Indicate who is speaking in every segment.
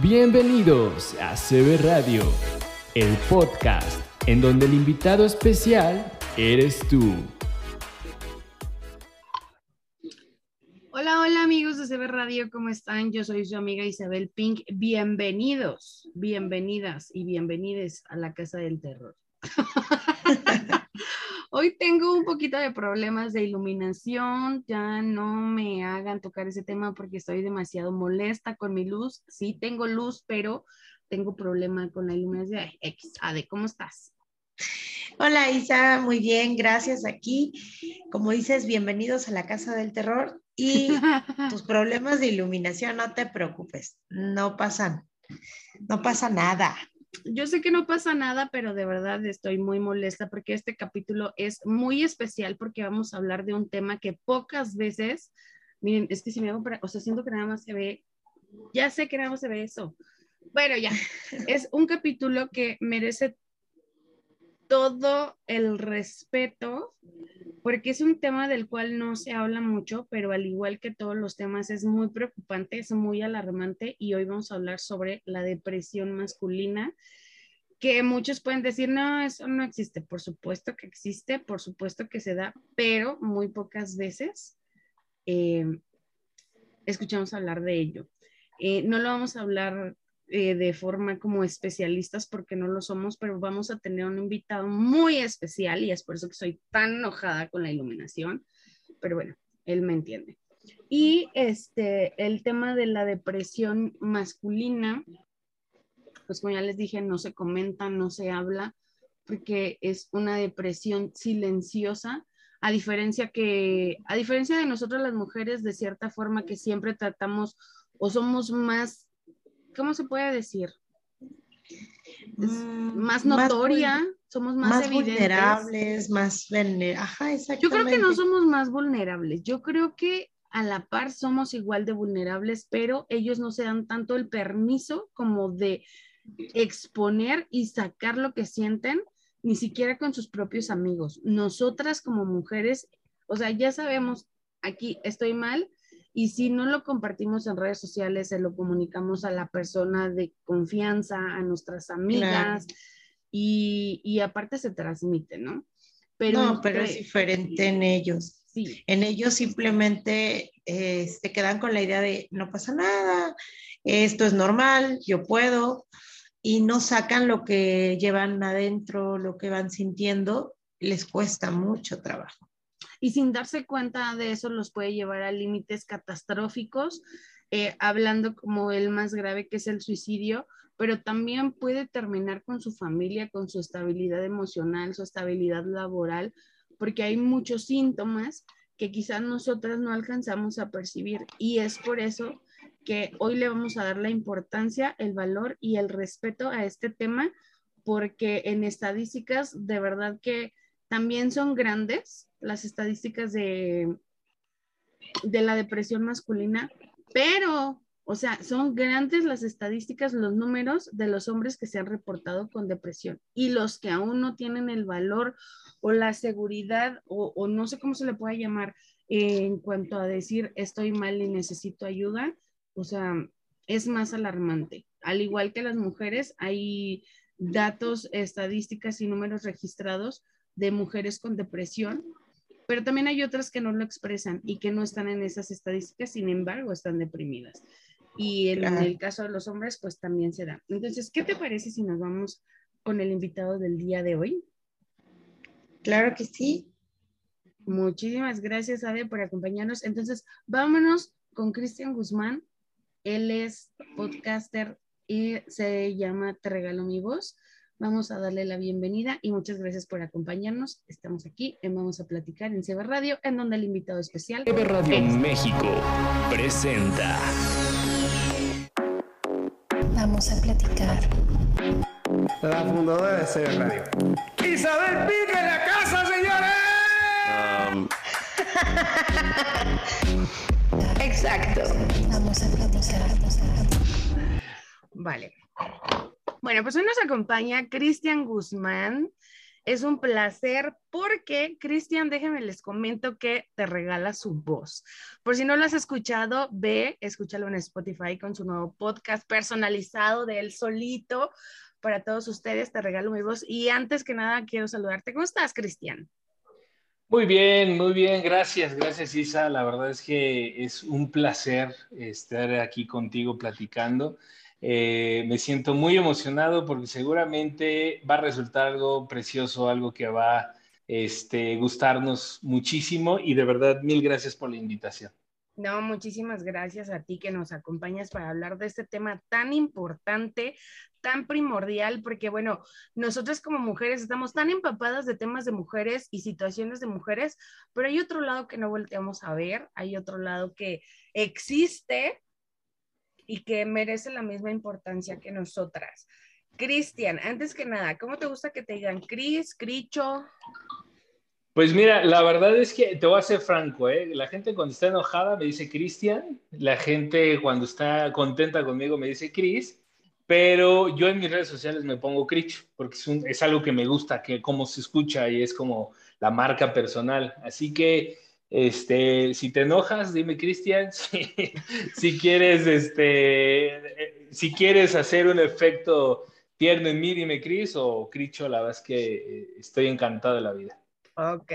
Speaker 1: Bienvenidos a CB Radio, el podcast en donde el invitado especial eres tú.
Speaker 2: Hola, hola amigos de CB Radio, ¿cómo están? Yo soy su amiga Isabel Pink. Bienvenidos, bienvenidas y bienvenides a la Casa del Terror. Hoy tengo un poquito de problemas de iluminación, ya no me hagan tocar ese tema porque estoy demasiado molesta con mi luz. Sí tengo luz, pero tengo problema con la iluminación. X, Ade, ¿cómo estás?
Speaker 3: Hola Isa, muy bien, gracias aquí. Como dices, bienvenidos a la Casa del Terror y tus problemas de iluminación, no te preocupes, no pasan, no pasa nada
Speaker 2: yo sé que no pasa nada, pero de verdad estoy muy molesta porque este capítulo es muy especial porque vamos a hablar de un tema que pocas veces, miren, es que si me hago, para, o sea, siento que nada más se ve, ya sé que nada más se ve eso. Bueno, ya, es un capítulo que merece todo el respeto, porque es un tema del cual no se habla mucho, pero al igual que todos los temas es muy preocupante, es muy alarmante y hoy vamos a hablar sobre la depresión masculina, que muchos pueden decir, no, eso no existe, por supuesto que existe, por supuesto que se da, pero muy pocas veces eh, escuchamos hablar de ello. Eh, no lo vamos a hablar eh, de forma como especialistas porque no lo somos, pero vamos a tener un invitado muy especial y es por eso que soy tan enojada con la iluminación, pero bueno, él me entiende. Y este, el tema de la depresión masculina, pues como ya les dije, no se comenta, no se habla, porque es una depresión silenciosa, a diferencia que, a diferencia de nosotros las mujeres, de cierta forma que siempre tratamos o somos más ¿cómo se puede decir? Mm, más notoria, somos más, más
Speaker 3: vulnerables, más Ajá,
Speaker 2: Yo creo que no somos más vulnerables. Yo creo que a la par somos igual de vulnerables, pero ellos no se dan tanto el permiso como de exponer y sacar lo que sienten, ni siquiera con sus propios amigos. Nosotras como mujeres, o sea, ya sabemos, aquí estoy mal, y si no lo compartimos en redes sociales, se lo comunicamos a la persona de confianza, a nuestras amigas y, y, aparte se transmite, ¿no?
Speaker 3: Pero no, pero es diferente en ellos. Sí. En ellos simplemente eh, se quedan con la idea de no pasa nada, esto es normal, yo puedo, y no sacan lo que llevan adentro, lo que van sintiendo, les cuesta mucho trabajo
Speaker 2: y sin darse cuenta de eso los puede llevar a límites catastróficos, eh, hablando como el más grave que es el suicidio, pero también puede terminar con su familia, con su estabilidad emocional, su estabilidad laboral, porque hay muchos síntomas que quizás nosotras no alcanzamos a percibir y es por eso que hoy le vamos a dar la importancia, el valor y el respeto a este tema, porque en estadísticas de verdad que también son grandes, las estadísticas de, de la depresión masculina, pero, o sea, son grandes las estadísticas, los números de los hombres que se han reportado con depresión y los que aún no tienen el valor o la seguridad o, no sé cómo se le puede llamar en cuanto a decir estoy mal y necesito ayuda, o sea, es más alarmante. Al igual que las mujeres, hay datos, estadísticas y números registrados de mujeres con depresión pero también hay otras que no lo expresan y que no están en esas estadísticas, sin embargo, están deprimidas. Y en, el caso de los hombres, pues también se da. Entonces, ¿qué te parece si nos vamos con el invitado del día de hoy?
Speaker 3: Claro que sí.
Speaker 2: Muchísimas gracias, Ade, por acompañarnos. Entonces, vámonos con Cristian Guzmán. Él es podcaster y se llama Te Regalo Mi Voz. Vamos a darle la bienvenida y muchas gracias por acompañarnos. Estamos aquí en Vamos a Platicar en CB Radio, en donde el invitado especial.
Speaker 1: CB Radio México presenta.
Speaker 4: Vamos a platicar.
Speaker 5: La fundadora de CB Radio. Isabel Pica en la casa,
Speaker 4: señores. Exacto. Vamos a platicar.
Speaker 2: Vale. Bueno, pues hoy nos acompaña Cristian Guzmán. Es un placer porque, Cristian, déjenme les comento que te regala su voz. Por si no lo has escuchado, ve, escúchalo en Spotify con su nuevo podcast personalizado de él solito. Para todos ustedes, te regalo mi voz. Y antes que nada, quiero saludarte. ¿Cómo estás, Cristian?
Speaker 6: Muy bien, muy bien, gracias, gracias Isa. La verdad es que es un placer estar aquí contigo platicando. Eh, me siento muy emocionado porque seguramente va a resultar algo precioso, algo que va este, gustarnos muchísimo y de verdad mil gracias por la invitación.
Speaker 2: No, muchísimas gracias a ti que nos acompañas para hablar de este tema tan importante, tan primordial, porque bueno, nosotras como mujeres estamos tan empapadas de temas de mujeres y situaciones de mujeres, pero hay otro lado que no volteamos a ver, hay otro lado que existe y que merece la misma importancia que nosotras. Cristian, antes que nada, ¿cómo te gusta que te digan Cris, Cricho?
Speaker 6: Pues mira, la verdad es que te voy a ser franco, ¿eh? la gente cuando está enojada me dice Cristian, la gente cuando está contenta conmigo me dice Cris, pero yo en mis redes sociales me pongo Cricho, porque es, es algo que me gusta, que cómo se escucha y es como la marca personal. Así que este, si te enojas, dime Cristian, si, quieres, este, si quieres hacer un efecto tierno en mí, dime Cris o Cricho, la verdad es que eh, estoy encantado de la vida.
Speaker 2: Ok.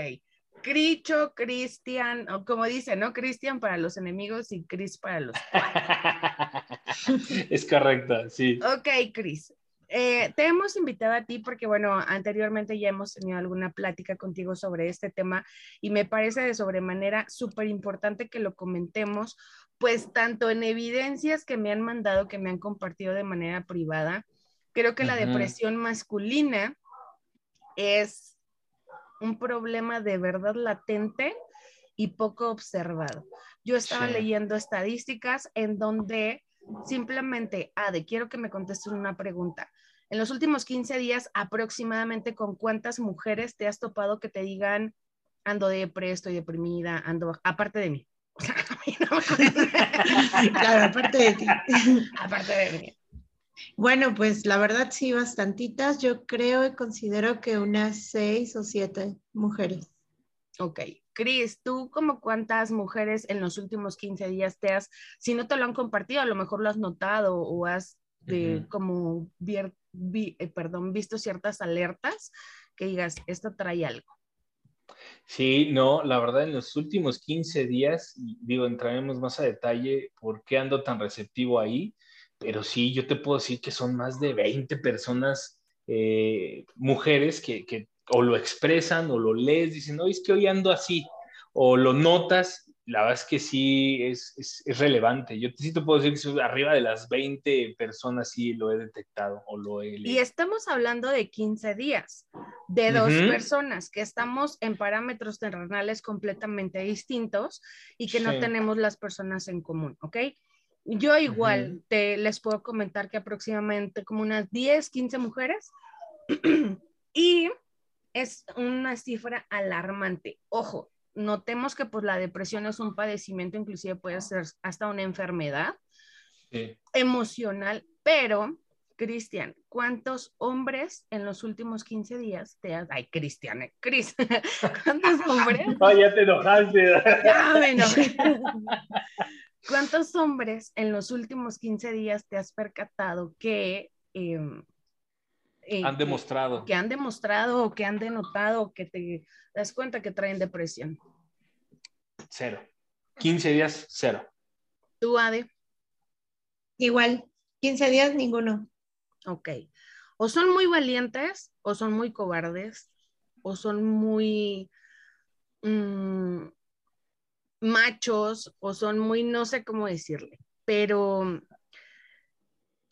Speaker 2: Cricho, Cristian, o como dice, ¿no? Cristian para los enemigos y Cris para los.
Speaker 6: es correcto, sí.
Speaker 2: Ok, Cris. Eh, te hemos invitado a ti porque, bueno, anteriormente ya hemos tenido alguna plática contigo sobre este tema y me parece de sobremanera súper importante que lo comentemos, pues tanto en evidencias que me han mandado, que me han compartido de manera privada, creo que la depresión masculina es un problema de verdad latente y poco observado. Yo estaba leyendo estadísticas en donde simplemente, Ade, quiero que me contestes una pregunta. En los últimos 15 días, aproximadamente, ¿con cuántas mujeres te has topado que te digan, ando de estoy deprimida, ando, aparte de mí?
Speaker 3: claro, aparte de ti.
Speaker 2: aparte de mí.
Speaker 3: Bueno, pues la verdad sí, bastantitas. Yo creo y considero que unas seis o siete mujeres.
Speaker 2: Ok. Cris, ¿tú como cuántas mujeres en los últimos 15 días te has, si no te lo han compartido, a lo mejor lo has notado o has de, como eh, perdón, visto ciertas alertas que digas, esto trae algo?
Speaker 6: Sí, no, la verdad en los últimos 15 días, digo, entraremos más a detalle por qué ando tan receptivo ahí, pero sí, yo te puedo decir que son más de 20 personas, eh, mujeres que, que, o lo expresan o lo lees, dicen, no, es que hoy ando así, o lo notas la verdad es que sí es, es, relevante. Yo sí te puedo decir que arriba de las 20 personas sí lo he detectado o lo he
Speaker 2: leído. Y estamos hablando de 15 días, de dos personas que estamos en parámetros terrenales completamente distintos y que no tenemos las personas en común, ¿ok? Yo igual te les puedo comentar que aproximadamente como unas 10, 15 mujeres y es una cifra alarmante. Ojo, notemos que pues la depresión es un padecimiento, inclusive puede ser hasta una enfermedad emocional, pero Cristian, ¿cuántos hombres en los últimos 15 días te has... Ay, Cristian, eh, Cris, ¿cuántos hombres?
Speaker 6: Ya te enojaste.
Speaker 2: Ya me ¿Cuántos hombres en los últimos 15 días te has percatado que... Em,
Speaker 6: eh, han demostrado.
Speaker 2: Que, han demostrado o que han denotado que te das cuenta que traen depresión.
Speaker 6: Cero. 15 días, cero.
Speaker 2: ¿Tú, Ade?
Speaker 3: Igual, 15 días, ninguno.
Speaker 2: Ok. O son muy valientes, o son muy cobardes, o son muy mm, machos, o son muy, no sé cómo decirle, pero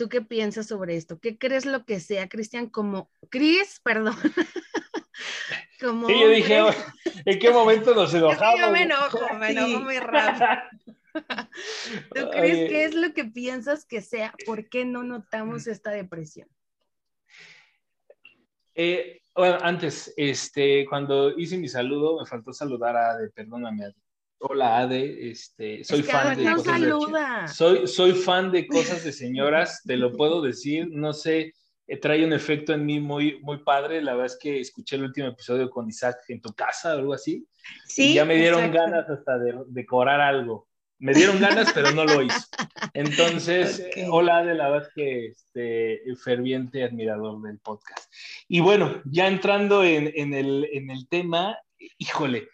Speaker 2: ¿Tú qué piensas sobre esto? ¿Qué crees lo que sea, Cristian? Como, Cris, perdón.
Speaker 6: Como sí, yo dije, ¿en qué momento nos enojamos?
Speaker 2: Yo me enojo, me enojo muy rápido. ¿Tú crees que es lo que piensas que sea? ¿Por qué no notamos esta depresión?
Speaker 6: Eh, bueno, antes, este, cuando hice mi saludo, me faltó saludar a de perdóname, Hola Ade, este, soy fan de cosas de, soy, soy fan de cosas de señoras, te lo puedo decir, no sé eh, trae un efecto en mí muy, muy padre. La verdad es que escuché el último episodio con Isaac en tu casa o algo así. Sí. Y ya me dieron ganas hasta de decorar algo. Me dieron ganas, pero no lo hizo. Entonces, hola de la verdad que este, ferviente admirador del podcast. Y bueno, ya entrando en, en, el, en el tema, híjole,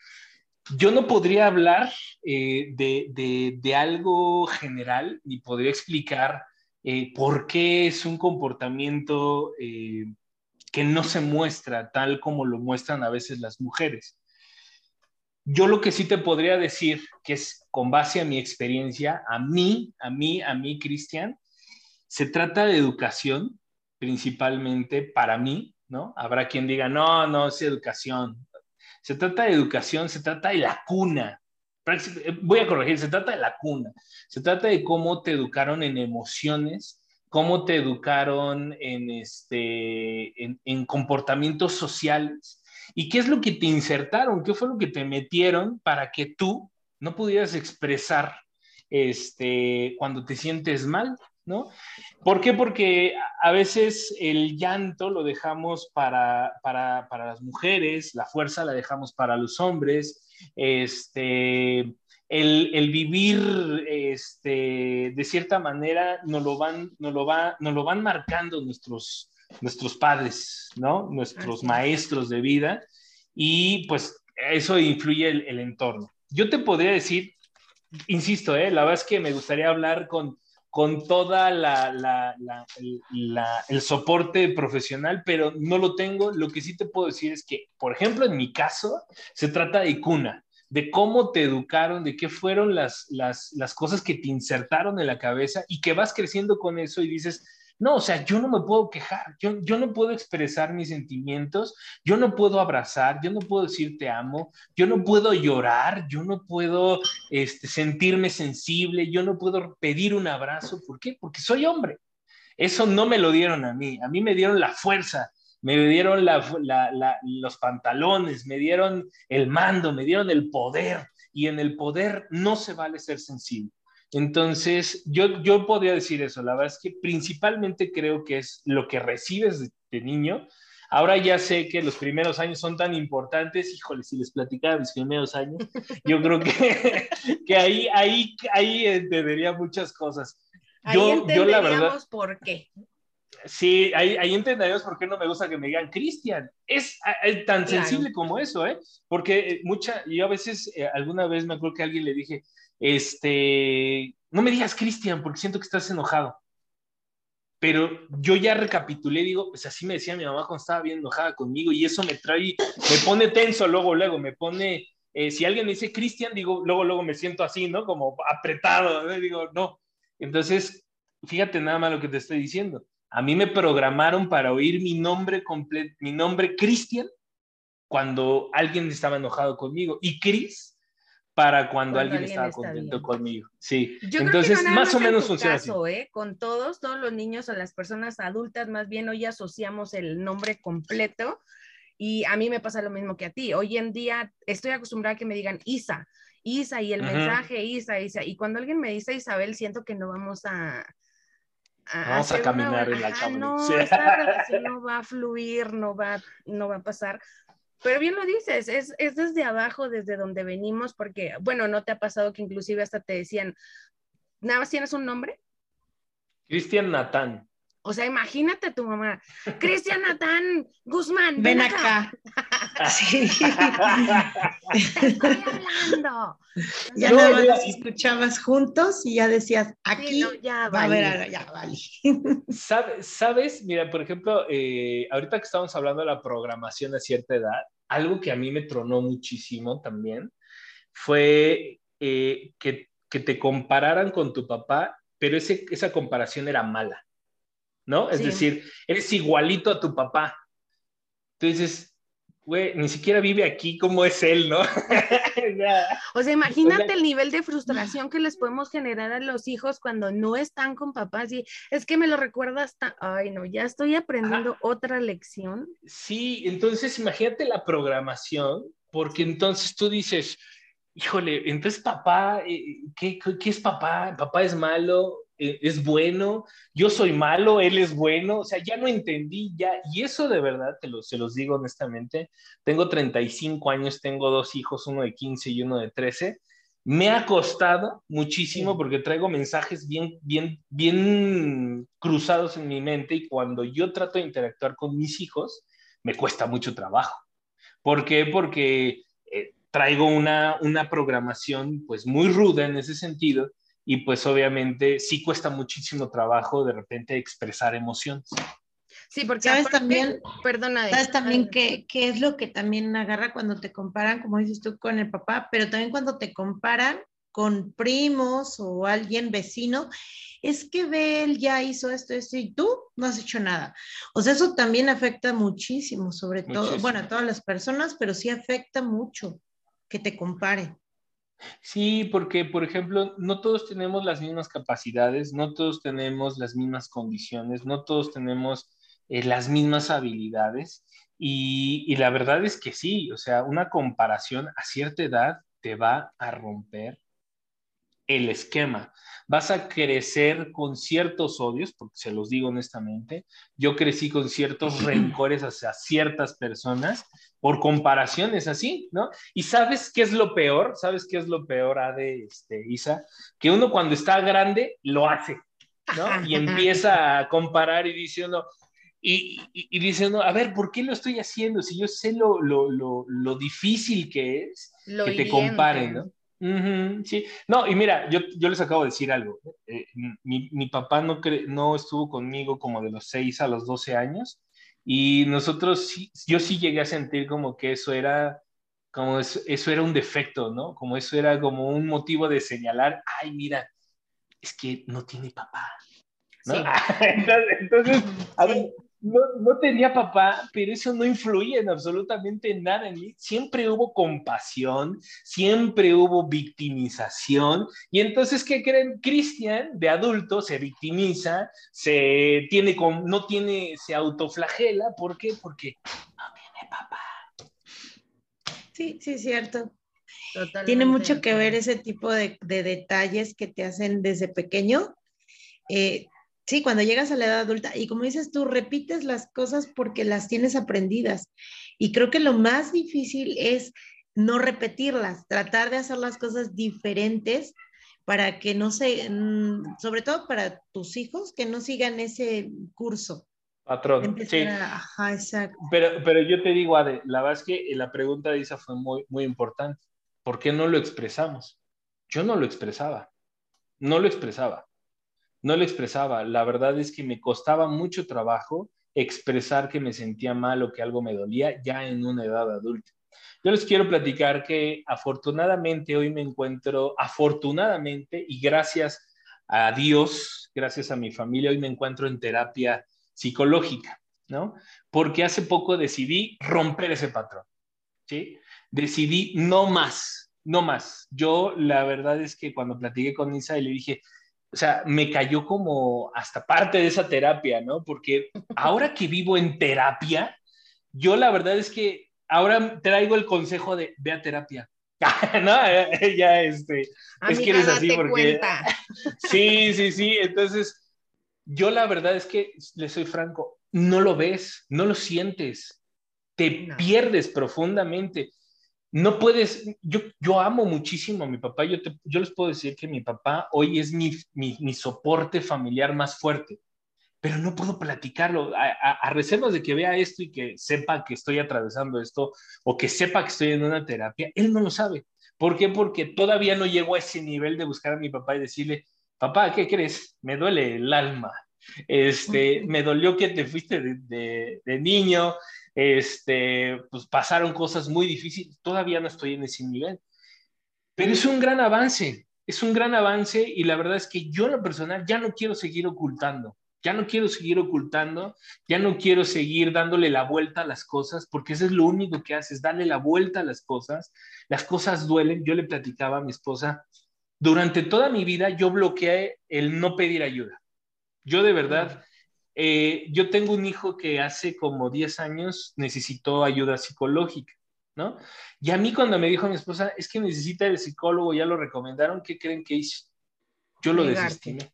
Speaker 6: yo no podría hablar eh, de, de, algo general ni podría explicar eh, por qué es un comportamiento eh, que no se muestra tal como lo muestran a veces las mujeres. Yo lo que sí te podría decir, que es con base a mi experiencia, a mí, a mí, a mí, Cristian, se trata de educación, principalmente para mí, ¿no? Habrá quien diga, no, no es educación. Se trata de educación, se trata de la cuna, voy a corregir, se trata de la cuna, se trata de cómo te educaron en emociones, cómo te educaron en, este, en, comportamientos sociales. Y qué es lo que te insertaron, qué fue lo que te metieron para que tú no pudieras expresar este, cuando te sientes mal, ¿no? ¿Por qué? Porque a veces el llanto lo dejamos para, para, para las mujeres, la fuerza la dejamos para los hombres, este, el, vivir este, de cierta manera nos lo van, nos lo va, nos lo van marcando nuestros, nuestros padres, ¿no? Nuestros maestros de vida y pues eso influye el, entorno. Yo te podría decir, insisto, ¿eh? la verdad es que me gustaría hablar con, con toda la, el soporte profesional, pero no lo tengo. Lo que sí te puedo decir es que, por ejemplo, en mi caso, se trata de cuna, de cómo te educaron, de qué fueron las, las, las cosas que te insertaron en la cabeza y que vas creciendo con eso y dices, no, o sea, yo no me puedo quejar, yo, yo no puedo expresar mis sentimientos, yo no puedo abrazar, yo no puedo decir te amo, yo no puedo llorar, yo no puedo este, sentirme sensible, yo no puedo pedir un abrazo. ¿Por qué? Porque soy hombre. Eso no me lo dieron a mí, a mí me dieron la fuerza, me dieron los pantalones, me dieron el mando, me dieron el poder. Y en el poder no se vale ser sensible. Entonces, yo, yo podría decir eso. La verdad es que principalmente creo que es lo que recibes de, niño. Ahora ya sé que los primeros años son tan importantes. Híjole, si les platicaba mis primeros años, yo creo que, que ahí, ahí, ahí entendería muchas cosas.
Speaker 2: Yo, yo la verdad. por qué.
Speaker 6: Sí, ahí, ahí entenderíamos por qué no me gusta que me digan Cristian. Es, tan sensible como eso, ¿eh? Porque eh, mucha, yo a veces, eh, alguna vez me acuerdo que a alguien le dije, este, no me digas Cristian, porque siento que estás enojado. Pero yo ya recapitulé, digo, pues así me decía mi mamá cuando estaba bien enojada conmigo y eso me trae, me pone tenso luego, luego, me pone, eh, si alguien me dice Cristian, digo, luego, luego me siento así, ¿no? Como apretado, digo, no. Entonces, fíjate nada más lo que te estoy diciendo. A mí me programaron para oír mi nombre completo, mi nombre Cristian, cuando alguien estaba enojado conmigo. Y Cris para cuando, alguien, estaba contento conmigo. Sí, entonces más o menos funciona así.
Speaker 2: ¿eh? Con todos, todos los niños o las personas adultas, más bien hoy asociamos el nombre completo y a mí me pasa lo mismo que a ti. Hoy en día estoy acostumbrada a que me digan Isa, Isa y el mensaje Isa, Isa. Y cuando alguien me dice Isabel, siento que no vamos a...
Speaker 6: vamos a caminar en la
Speaker 2: cama. No, esta relación no va a fluir, no va, no va a pasar pero bien lo dices, es, es, desde abajo, desde donde venimos, porque, bueno, ¿no te ha pasado que inclusive hasta te decían, nada más tienes un nombre?
Speaker 6: Cristian Natán.
Speaker 2: O sea, imagínate tu mamá, Cristian Natán Guzmán,
Speaker 3: ven, acá. Sí.
Speaker 2: Estoy hablando.
Speaker 3: Ya nada más los escuchabas juntos y ya decías, aquí ya va a haber, ya vale.
Speaker 6: ¿Sabes? Mira, por ejemplo, eh, ahorita que estamos hablando de la programación a cierta edad, algo que a mí me tronó muchísimo también fue eh, que, que, te compararan con tu papá, pero ese, esa comparación era mala. ¿no? Es decir, eres igualito a tu papá. Entonces, güey, ni siquiera vive aquí como es él, ¿no?
Speaker 2: o sea, imagínate el nivel de frustración que les podemos generar a los hijos cuando no están con papás y es que me lo recuerda hasta, ay, no, ya estoy aprendiendo otra lección.
Speaker 6: Sí, entonces imagínate la programación, porque entonces tú dices, híjole, entonces papá, eh, ¿qué, qué es papá? ¿Papá es malo? Eh, es bueno, yo soy malo, él es bueno, o sea, ya no entendí, ya, y eso de verdad, te lo, se los digo honestamente, tengo 35 años, tengo dos hijos, uno de 15 y uno de 13, me ha costado muchísimo porque traigo mensajes bien, bien, bien cruzados en mi mente y cuando yo trato de interactuar con mis hijos, me cuesta mucho trabajo. ¿Por qué? Porque eh, traigo una, una programación pues muy ruda en ese sentido y pues obviamente sí cuesta muchísimo trabajo de repente expresar emociones.
Speaker 3: Sí, porque sabes también, perdona, sabes también qué, qué es lo que también agarra cuando te comparan, como dices tú, con el papá, pero también cuando te comparan con primos o alguien vecino, es que ve, él ya hizo esto, esto y tú no has hecho nada. O sea, eso también afecta muchísimo, sobre todo, bueno, a todas las personas, pero sí afecta mucho que te comparen.
Speaker 6: Sí, porque, por ejemplo, no todos tenemos las mismas capacidades, no todos tenemos las mismas condiciones, no todos tenemos eh, las mismas habilidades. Y, y, la verdad es que sí, o sea, una comparación a cierta edad te va a romper el esquema. Vas a crecer con ciertos odios, porque se los digo honestamente, yo crecí con ciertos rencores hacia ciertas personas por comparaciones así, ¿no? Y sabes qué es lo peor, sabes qué es lo peor, Ade, este, Isa, que uno cuando está grande lo hace, ¿no? Y empieza a comparar y diciendo, y, y, diciendo, a ver, ¿por qué lo estoy haciendo? Si yo sé lo, lo, lo, lo difícil que es que te comparen, ¿no? Sí, no, y mira, yo, yo, les acabo de decir algo. Eh, mi, mi, papá no, no estuvo conmigo como de los 6 a los 12 años y nosotros, yo sí llegué a sentir como que eso era, como eso, eso, era un defecto, ¿no? Como eso era como un motivo de señalar, ay, mira, es que no tiene papá. ¿no? entonces, entonces a ver, no, no, tenía papá, pero eso no influía en absolutamente nada en mí. Siempre hubo compasión, siempre hubo victimización. Y entonces, ¿qué creen? Cristian, de adulto, se victimiza, se tiene, no tiene, se autoflagela. ¿Por qué? Porque no tiene papá.
Speaker 3: Sí, sí, es cierto. Tiene mucho que ver ese tipo de, de, detalles que te hacen desde pequeño. Eh, Sí, cuando llegas a la edad adulta y como dices tú, repites las cosas porque las tienes aprendidas. Y creo que lo más difícil es no repetirlas, tratar de hacer las cosas diferentes para que no se, mm, sobre todo para tus hijos, que no sigan ese curso.
Speaker 6: Patrón, sí. Ajá, exacto. Pero, pero yo te digo, Ade, la verdad es que la pregunta de Isa fue muy, muy importante. ¿Por qué no lo expresamos? Yo no lo expresaba. No lo expresaba no lo expresaba. La verdad es que me costaba mucho trabajo expresar que me sentía mal o que algo me dolía ya en una edad adulta. Yo les quiero platicar que afortunadamente hoy me encuentro, afortunadamente y gracias a Dios, gracias a mi familia, hoy me encuentro en terapia psicológica, ¿no? Porque hace poco decidí romper ese patrón, ¿sí? Decidí no más, no más. Yo la verdad es que cuando platiqué con Isa y le dije, o sea, me cayó como hasta parte de esa terapia, ¿no? Porque ahora que vivo en terapia, yo la verdad es que ahora traigo el consejo de ve a terapia. no, ya este, es que eres así porque sí, sí, sí, entonces yo la verdad es que le soy franco, no lo ves, no lo sientes, te pierdes profundamente no puedes, yo, yo amo muchísimo a mi papá, yo, yo les puedo decir que mi papá hoy es mi, mi, soporte familiar más fuerte, pero no puedo platicarlo, a, a, reservas de que vea esto y que sepa que estoy atravesando esto o que sepa que estoy en una terapia, él no lo sabe. ¿Por qué? Porque todavía no llego a ese nivel de buscar a mi papá y decirle, papá, ¿qué crees? Me duele el alma. Este, me dolió que te fuiste de, de, de niño, este, pues pasaron cosas muy difíciles, todavía no estoy en ese nivel, pero es un gran avance, es un gran avance y la verdad es que yo en lo personal ya no quiero seguir ocultando, ya no quiero seguir ocultando, ya no quiero seguir dándole la vuelta a las cosas, porque eso es lo único que haces, darle la vuelta a las cosas, las cosas duelen, yo le platicaba a mi esposa, durante toda mi vida yo bloqueé el no pedir ayuda. Yo de verdad eh, yo tengo un hijo que hace como 10 años necesitó ayuda psicológica, ¿no? Y a mí cuando me dijo mi esposa, es que necesita el psicólogo, ya lo recomendaron, ¿qué creen que hice? Yo lo desestimé.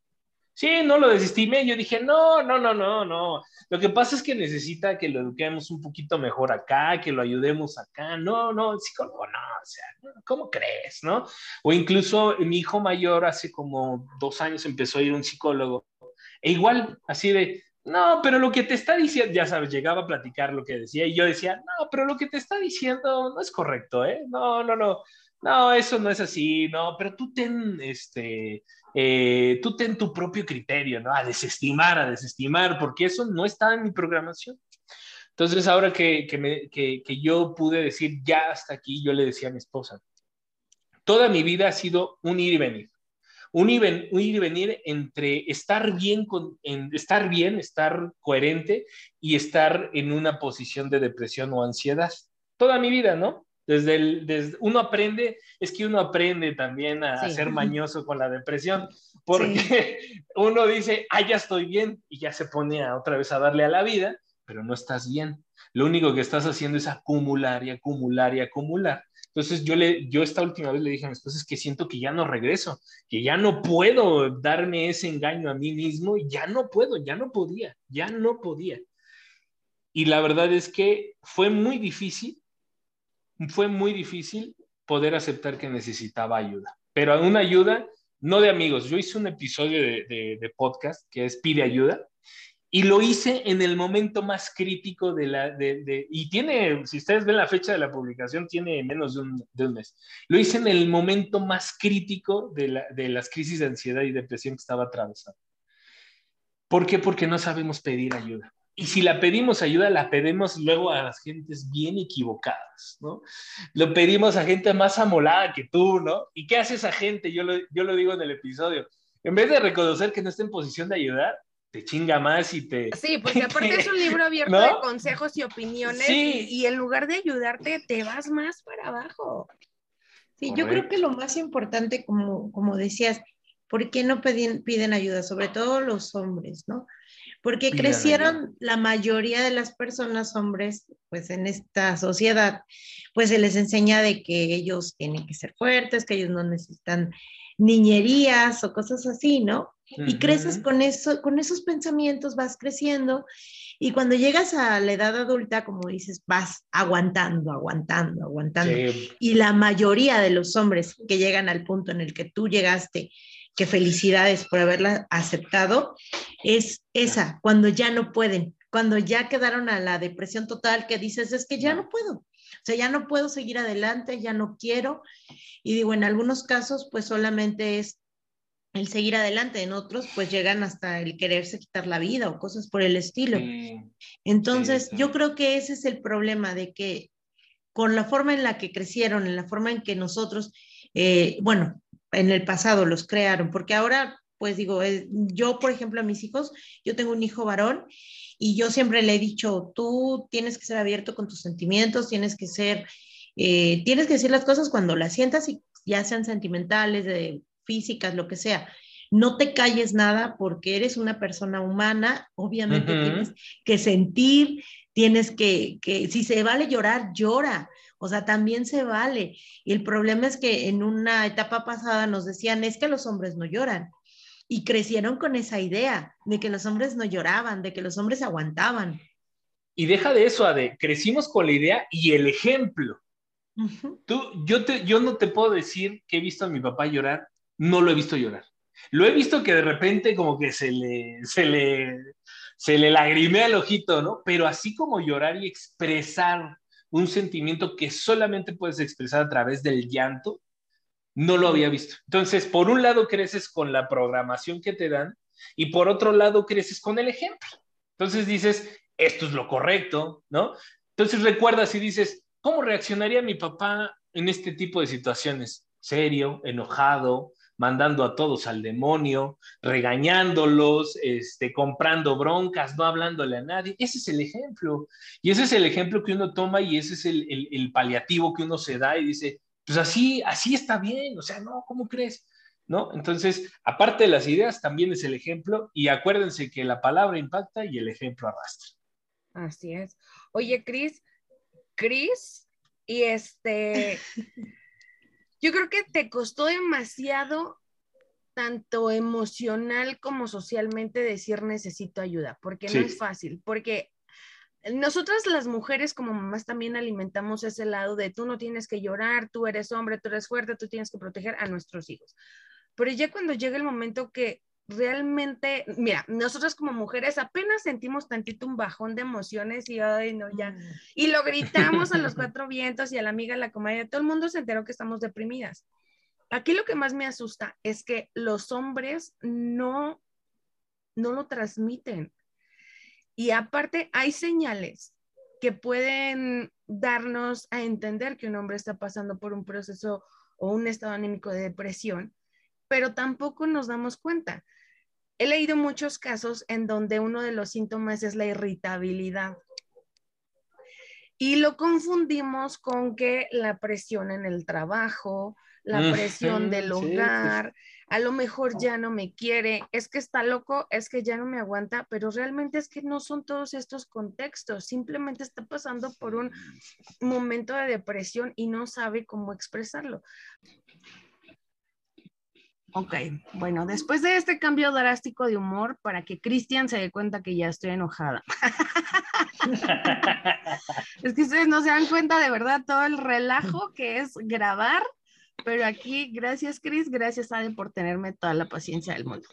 Speaker 6: Sí, no lo desestimé. Yo dije, no, no, no, no, no. Lo que pasa es que necesita que lo eduquemos un poquito mejor acá, que lo ayudemos acá. No, no, psicólogo, no, o sea, ¿cómo crees, no? O incluso mi hijo mayor hace como dos años empezó a ir a un psicólogo. E igual, así de, no, pero lo que te está diciendo, ya sabes, llegaba a platicar lo que decía y yo decía, no, pero lo que te está diciendo no es correcto, ¿eh? No, no, no. No, eso no es así, no, pero tú ten, este, eh, tú ten tu propio criterio, ¿no? A desestimar, a desestimar, porque eso no está en mi programación. Entonces, ahora que, que, me, que, que yo pude decir ya hasta aquí, yo le decía a mi esposa, toda mi vida ha sido un ir y venir. Un ir, y venir entre estar bien, con, en, estar bien, estar coherente y estar en una posición de depresión o ansiedad. Toda mi vida, ¿no? Desde, el, desde uno aprende, es que uno aprende también a, ser mañoso con la depresión, porque uno dice, ah, ya estoy bien, y ya se pone a, otra vez a darle a la vida, pero no estás bien. Lo único que estás haciendo es acumular y acumular y acumular. Entonces yo, le, yo esta última vez le dije a mi esposa, es que siento que ya no regreso, que ya no puedo darme ese engaño a mí mismo, ya no puedo, ya no podía, ya no podía. Y la verdad es que fue muy difícil fue muy difícil poder aceptar que necesitaba ayuda, pero una ayuda no de amigos. Yo hice un episodio de, podcast que es Pide ayuda y lo hice en el momento más crítico de la... De, y tiene, si ustedes ven la fecha de la publicación, tiene menos de un, de un mes. Lo hice en el momento más crítico de, la, de las crisis de ansiedad y depresión que estaba atravesando. ¿Por qué? Porque no sabemos pedir ayuda. Y si la pedimos ayuda, la pedimos luego a las gentes bien equivocadas, ¿no? Lo pedimos a gente más amolada que tú, ¿no? ¿Y qué hace esa gente? Yo lo, yo lo digo en el episodio. En vez de reconocer que no está en posición de ayudar, te chinga más y te...
Speaker 2: Sí, porque aparte es un libro abierto de consejos y opiniones sí. y, en lugar de ayudarte, te vas más para abajo.
Speaker 3: Sí, yo creo que lo más importante, como, como decías, ¿por qué no piden, piden ayuda? Sobre todo los hombres, ¿no? porque crecieron la mayoría de las personas, hombres, pues en esta sociedad, pues se les enseña de que ellos tienen que ser fuertes, que ellos no necesitan niñerías o cosas así, ¿no? Y creces con eso, con esos pensamientos, vas creciendo y cuando llegas a la edad adulta, como dices, vas aguantando, aguantando, aguantando. Y la mayoría de los hombres que llegan al punto en el que tú llegaste que felicidades por haberla aceptado, es esa, cuando ya no pueden, cuando ya quedaron a la depresión total, que dices, es que ya no puedo, o sea, ya no puedo seguir adelante, ya no quiero. Y digo, en algunos casos, pues solamente es el seguir adelante, en otros, pues llegan hasta el quererse quitar la vida o cosas por el estilo. Entonces, yo creo que ese es el problema de que con la forma en la que crecieron, en la forma en que nosotros, eh, bueno, en el pasado los crearon, porque ahora, pues digo, yo, por ejemplo, a mis hijos, yo tengo un hijo varón y yo siempre le he dicho, tú tienes que ser abierto con tus sentimientos, tienes que ser, eh, tienes que decir las cosas cuando las sientas y ya sean sentimentales, de físicas, lo que sea. No te calles nada porque eres una persona humana, obviamente tienes que sentir, tienes que, que, si se vale llorar, llora. O sea, también se vale. Y el problema es que en una etapa pasada nos decían, es que los hombres no lloran. Y crecieron con esa idea de que los hombres no lloraban, de que los hombres aguantaban.
Speaker 6: Y deja de eso, Ade, crecimos con la idea y el ejemplo. Tú, yo, te, yo no te puedo decir que he visto a mi papá llorar, no lo he visto llorar. Lo he visto que de repente como que se le, se le, se le lagrimea el ojito, ¿no? Pero así como llorar y expresar un sentimiento que solamente puedes expresar a través del llanto, no lo había visto. Entonces, por un lado creces con la programación que te dan y por otro lado creces con el ejemplo. Entonces dices, esto es lo correcto, ¿no? Entonces recuerdas y dices, ¿cómo reaccionaría mi papá en este tipo de situaciones? Serio, enojado, mandando a todos al demonio, regañándolos, este, comprando broncas, no hablándole a nadie. Ese es el ejemplo. Y ese es el ejemplo que uno toma y ese es el, el, paliativo que uno se da y dice, pues así, así está bien, o sea, no, ¿cómo crees? ¿No? Entonces, aparte de las ideas, también es el ejemplo y acuérdense que la palabra impacta y el ejemplo arrastra.
Speaker 2: Así es. Oye, Cris, Cris, y este, yo creo que te costó demasiado tanto emocional como socialmente decir necesito ayuda, porque no es fácil, porque nosotras las mujeres como mamás también alimentamos ese lado de tú no tienes que llorar, tú eres hombre, tú eres fuerte, tú tienes que proteger a nuestros hijos. Pero ya cuando llega el momento que realmente, mira, nosotras como mujeres apenas sentimos tantito un bajón de emociones y ay, no, ya. Mm. Y lo gritamos a los cuatro vientos y a la amiga, a la comadre, todo el mundo se enteró que estamos deprimidas. Aquí lo que más me asusta es que los hombres no, no lo transmiten. Y aparte, hay señales que pueden darnos a entender que un hombre está pasando por un proceso o un estado anímico de depresión, pero tampoco nos damos cuenta. He leído muchos casos en donde uno de los síntomas es la irritabilidad. Y lo confundimos con que la presión en el trabajo, la presión del hogar, a lo mejor ya no me quiere, es que está loco, es que ya no me aguanta, pero realmente es que no son todos estos contextos, simplemente está pasando por un momento de depresión y no sabe cómo expresarlo. Ok, bueno, después de este cambio drástico de humor, para que Cristian se dé cuenta que ya estoy enojada. es que ustedes no se dan cuenta de verdad todo el relajo que es grabar pero aquí, gracias Cris, gracias Ade por tenerme toda la paciencia del mundo.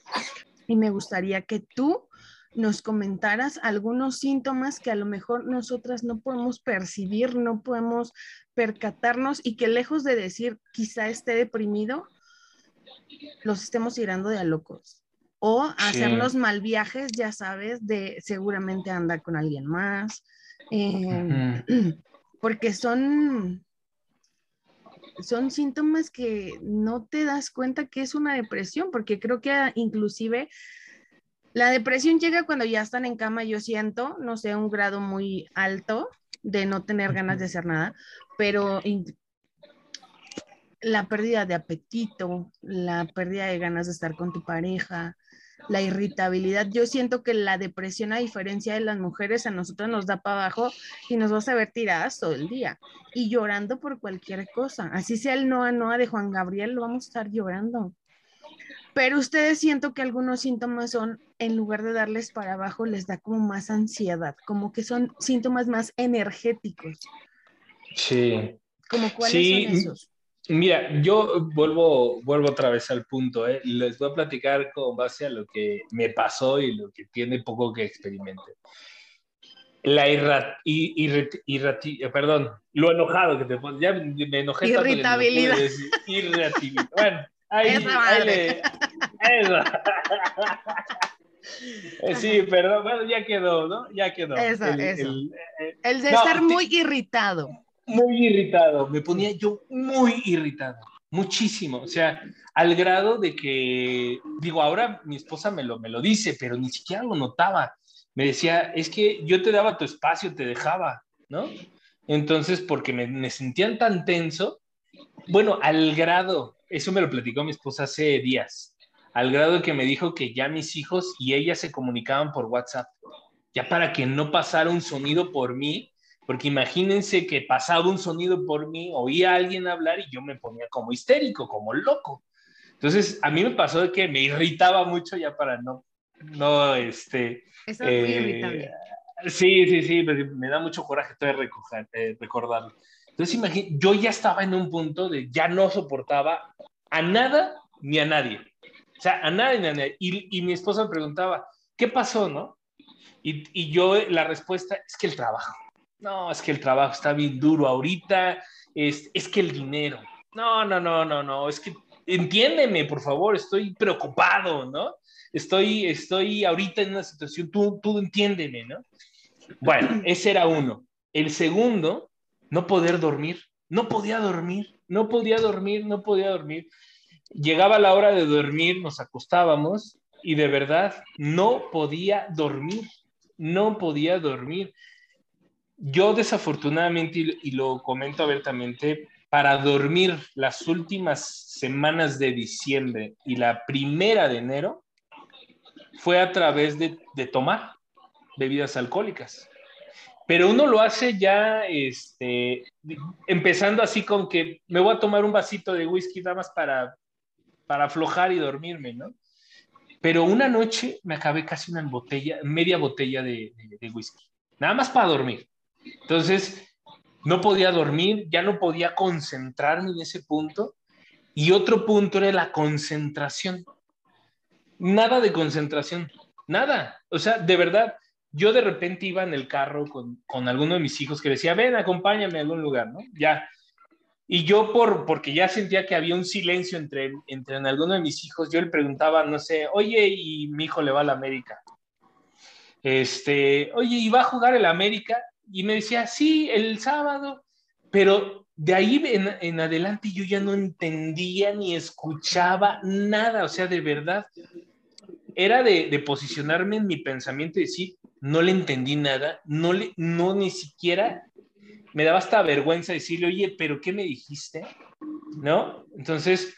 Speaker 2: Y me gustaría que tú nos comentaras algunos síntomas que a lo mejor nosotras no podemos percibir, no podemos percatarnos y que lejos de decir quizá esté deprimido, los estemos tirando de a locos. O hacernos mal viajes, ya sabes, de seguramente andar con alguien más. Eh, porque son son síntomas que no te das cuenta que es una depresión, porque creo que ah, inclusive la depresión llega cuando ya están en cama, yo siento, no sé, un grado muy alto de no tener ganas de hacer nada, pero la pérdida de apetito, la pérdida de ganas de estar con tu pareja, la irritabilidad. Yo siento que la depresión, a diferencia de las mujeres, a nosotros nos da para abajo y nos vas a ver tiradas todo el día y llorando por cualquier cosa. Así sea el Noa Noa de Juan Gabriel, lo vamos a estar llorando. Pero ustedes siento que algunos síntomas son, en lugar de darles para abajo, les da como más ansiedad, como que son síntomas más energéticos.
Speaker 6: Sí.
Speaker 2: ¿Como cuáles son esos?
Speaker 6: Mira, yo vuelvo, vuelvo otra vez al punto, ¿eh? les voy a platicar con base a lo que me pasó y lo que tiene poco que experimente. La irra, eh, perdón, lo enojado que te pones, ya me enojé.
Speaker 2: Irritabilidad.
Speaker 6: irritabilidad. Bueno, ahí, ahí le, eh, sí, perdón, bueno, ya quedó, ¿no? Ya quedó.
Speaker 2: Eso, el, eso. El, el de estar muy irritado
Speaker 6: muy irritado, me ponía yo muy irritado, muchísimo, o sea, al grado de que, digo, ahora mi esposa me lo, me lo dice, pero ni siquiera lo notaba. Me decía, es que yo te daba tu espacio, te dejaba, ¿no? Entonces, porque me, me sentían tan tenso, bueno, al grado, eso me lo platicó mi esposa hace días, al grado que me dijo que ya mis hijos y ella se comunicaban por WhatsApp, ya para que no pasara un sonido por mí porque imagínense que pasaba un sonido por mí, oía a alguien hablar y yo me ponía como histérico, como loco. Entonces, a mí me pasó de que me irritaba mucho ya para no, no, este...
Speaker 2: Eso es muy eh, irritable.
Speaker 6: Sí, sí, sí, me da mucho coraje todavía recoger, eh, recordarlo. Entonces, imagínate, yo ya estaba en un punto de ya no soportaba a nada ni a nadie. O sea, a nadie ni a nadie. Y, y mi esposa me preguntaba, ¿qué pasó, no? Y, y yo, la respuesta es que el trabajo no, es que el trabajo está bien duro ahorita, es, es que el dinero, no, no, no, no, no, es que entiéndeme, por favor, estoy preocupado, ¿no? Estoy, estoy ahorita en una situación, tú, tú entiéndeme, ¿no? Bueno, ese era uno. El segundo, no poder dormir. No podía dormir, no podía dormir, no podía dormir. Llegaba la hora de dormir, nos acostábamos y de verdad no podía dormir, no podía dormir. Yo desafortunadamente, y, lo comento abiertamente, para dormir las últimas semanas de diciembre y la primera de enero fue a través de, tomar bebidas alcohólicas. Pero uno lo hace ya este, empezando así con que me voy a tomar un vasito de whisky nada más para, para aflojar y dormirme, ¿no? Pero una noche me acabé casi una botella, media botella de, de whisky, nada más para dormir. Entonces, no podía dormir, ya no podía concentrarme en ese punto. Y otro punto era la concentración. Nada de concentración, nada. O sea, de verdad, yo de repente iba en el carro con, con alguno de mis hijos que decía, ven, acompáñame a algún lugar, ¿no? Ya. Y yo, por, porque ya sentía que había un silencio entre, entre alguno de mis hijos, yo le preguntaba, no sé, oye, y mi hijo le va a la América. Este, oye, ¿y va a jugar el América? Y me decía, sí, el sábado. Pero de ahí en, en adelante yo ya no entendía ni escuchaba nada. O sea, de verdad, era de, de, posicionarme en mi pensamiento y decir, no le entendí nada, no, le, no ni siquiera me daba hasta vergüenza decirle, oye, pero ¿qué me dijiste? ¿No? Entonces,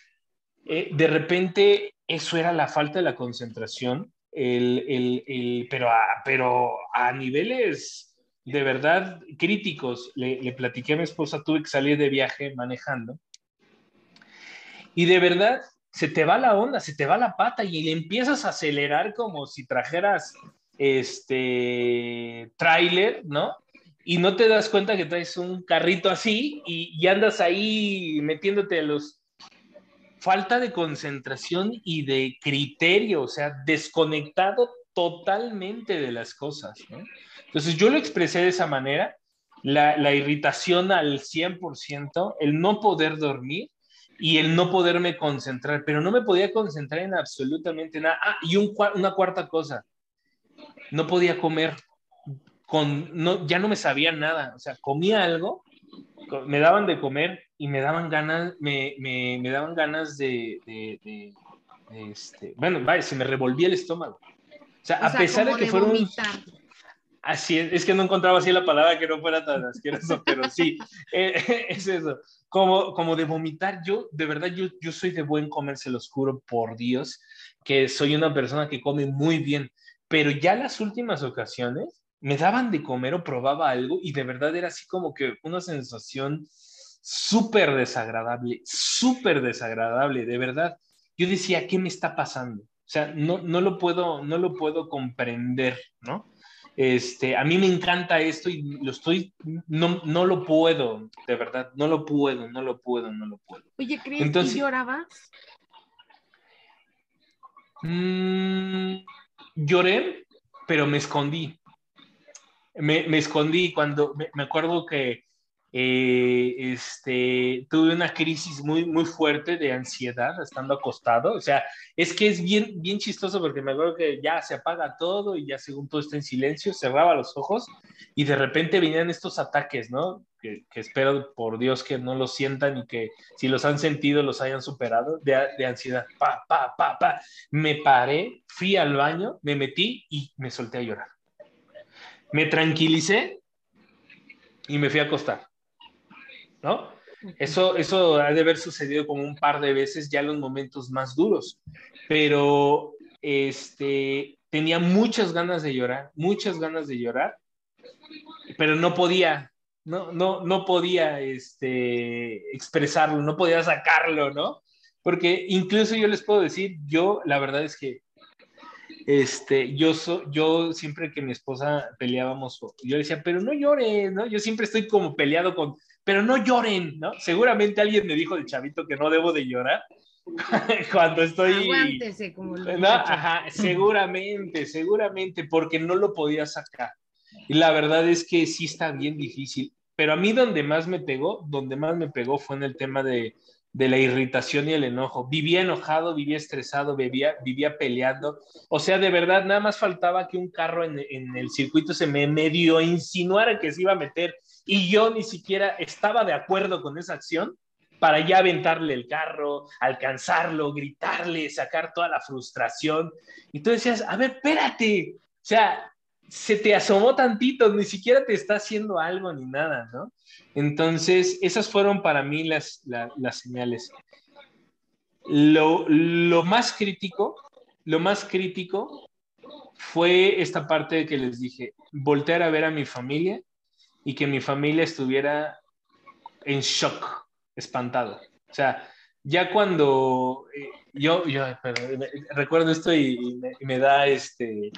Speaker 6: eh, de repente, eso era la falta de la concentración, el, el, el, pero, a, pero a niveles de verdad críticos. Le, le platiqué a mi esposa, tuve que salir de viaje manejando. Y de verdad, se te va la onda, se te va la pata y empiezas a acelerar como si trajeras este tráiler, ¿no? Y no te das cuenta que traes un carrito así y, y, andas ahí metiéndote a los... Falta de concentración y de criterio, o sea, desconectado totalmente de las cosas, ¿no? Entonces yo lo expresé de esa manera, la, la irritación al 100%, el no poder dormir y el no poderme concentrar, pero no me podía concentrar en absolutamente nada. Ah, y un, una cuarta cosa, no podía comer, con, no, ya no me sabía nada, o sea, comía algo, me daban de comer y me daban ganas, me, me, me daban ganas de, de, de, este, bueno, vaya, se me revolvía el estómago. O sea, o a sea, pesar de que fueron... Vomitar. Así es, es que no encontraba así la palabra que no fuera tan asqueroso, pero sí, eh, es eso, como, como de vomitar. Yo, de verdad, yo, yo soy de buen comer, se los juro por Dios, que soy una persona que come muy bien, pero ya las últimas ocasiones me daban de comer o probaba algo y de verdad era así como que una sensación súper desagradable, súper desagradable, de verdad. Yo decía, ¿qué me está pasando? O sea, no, no, lo, puedo, no lo puedo comprender, ¿no? Este, a mí me encanta esto y lo estoy, no, no lo puedo, de verdad, no lo puedo, no lo puedo, no lo puedo.
Speaker 2: Oye, ¿crees Entonces, que llorabas?
Speaker 6: Mmm, lloré, pero me escondí. Me, me escondí cuando, me, me acuerdo que eh, este, tuve una crisis muy, muy fuerte de ansiedad estando acostado. O sea, es que es bien, bien chistoso porque me acuerdo que ya se apaga todo y ya según todo está en silencio, cerraba los ojos y de repente venían estos ataques, ¿no? Que, que espero por Dios que no los sientan y que si los han sentido los hayan superado de, de ansiedad. Pa, pa, pa, pa. Me paré, fui al baño, me metí y me solté a llorar. Me tranquilicé y me fui a acostar. ¿No? Eso, eso ha de haber sucedido como un par de veces ya en los momentos más duros, pero este, tenía muchas ganas de llorar, muchas ganas de llorar, pero no podía, no, no, no podía este, expresarlo, no podía sacarlo, ¿no? Porque incluso yo les puedo decir, yo la verdad es que este, yo, so, yo siempre que mi esposa peleábamos, yo decía, pero no llores, ¿no? Yo siempre estoy como peleado con, pero no lloren, ¿no? Seguramente alguien me dijo el chavito que no debo de llorar cuando estoy...
Speaker 2: Aguántese, como lo
Speaker 6: ¿no? Ajá, seguramente, seguramente, porque no lo podía sacar. Y la verdad es que sí está bien difícil. Pero a mí donde más me pegó, donde más me pegó fue en el tema de, de la irritación y el enojo. Vivía enojado, vivía estresado, vivía, vivía peleando. O sea, de verdad, nada más faltaba que un carro en, en el circuito se me medio insinuara que se iba a meter y yo ni siquiera estaba de acuerdo con esa acción para ya aventarle el carro, alcanzarlo, gritarle, sacar toda la frustración. Y tú decías, a ver, espérate, o sea, se te asomó tantito, ni siquiera te está haciendo algo ni nada, ¿no? Entonces, esas fueron para mí las, las, las señales. Lo, lo más crítico, lo más crítico fue esta parte de que les dije, voltear a ver a mi familia y que mi familia estuviera en shock, espantado. O sea, ya cuando eh, yo, yo recuerdo esto y, me, da este,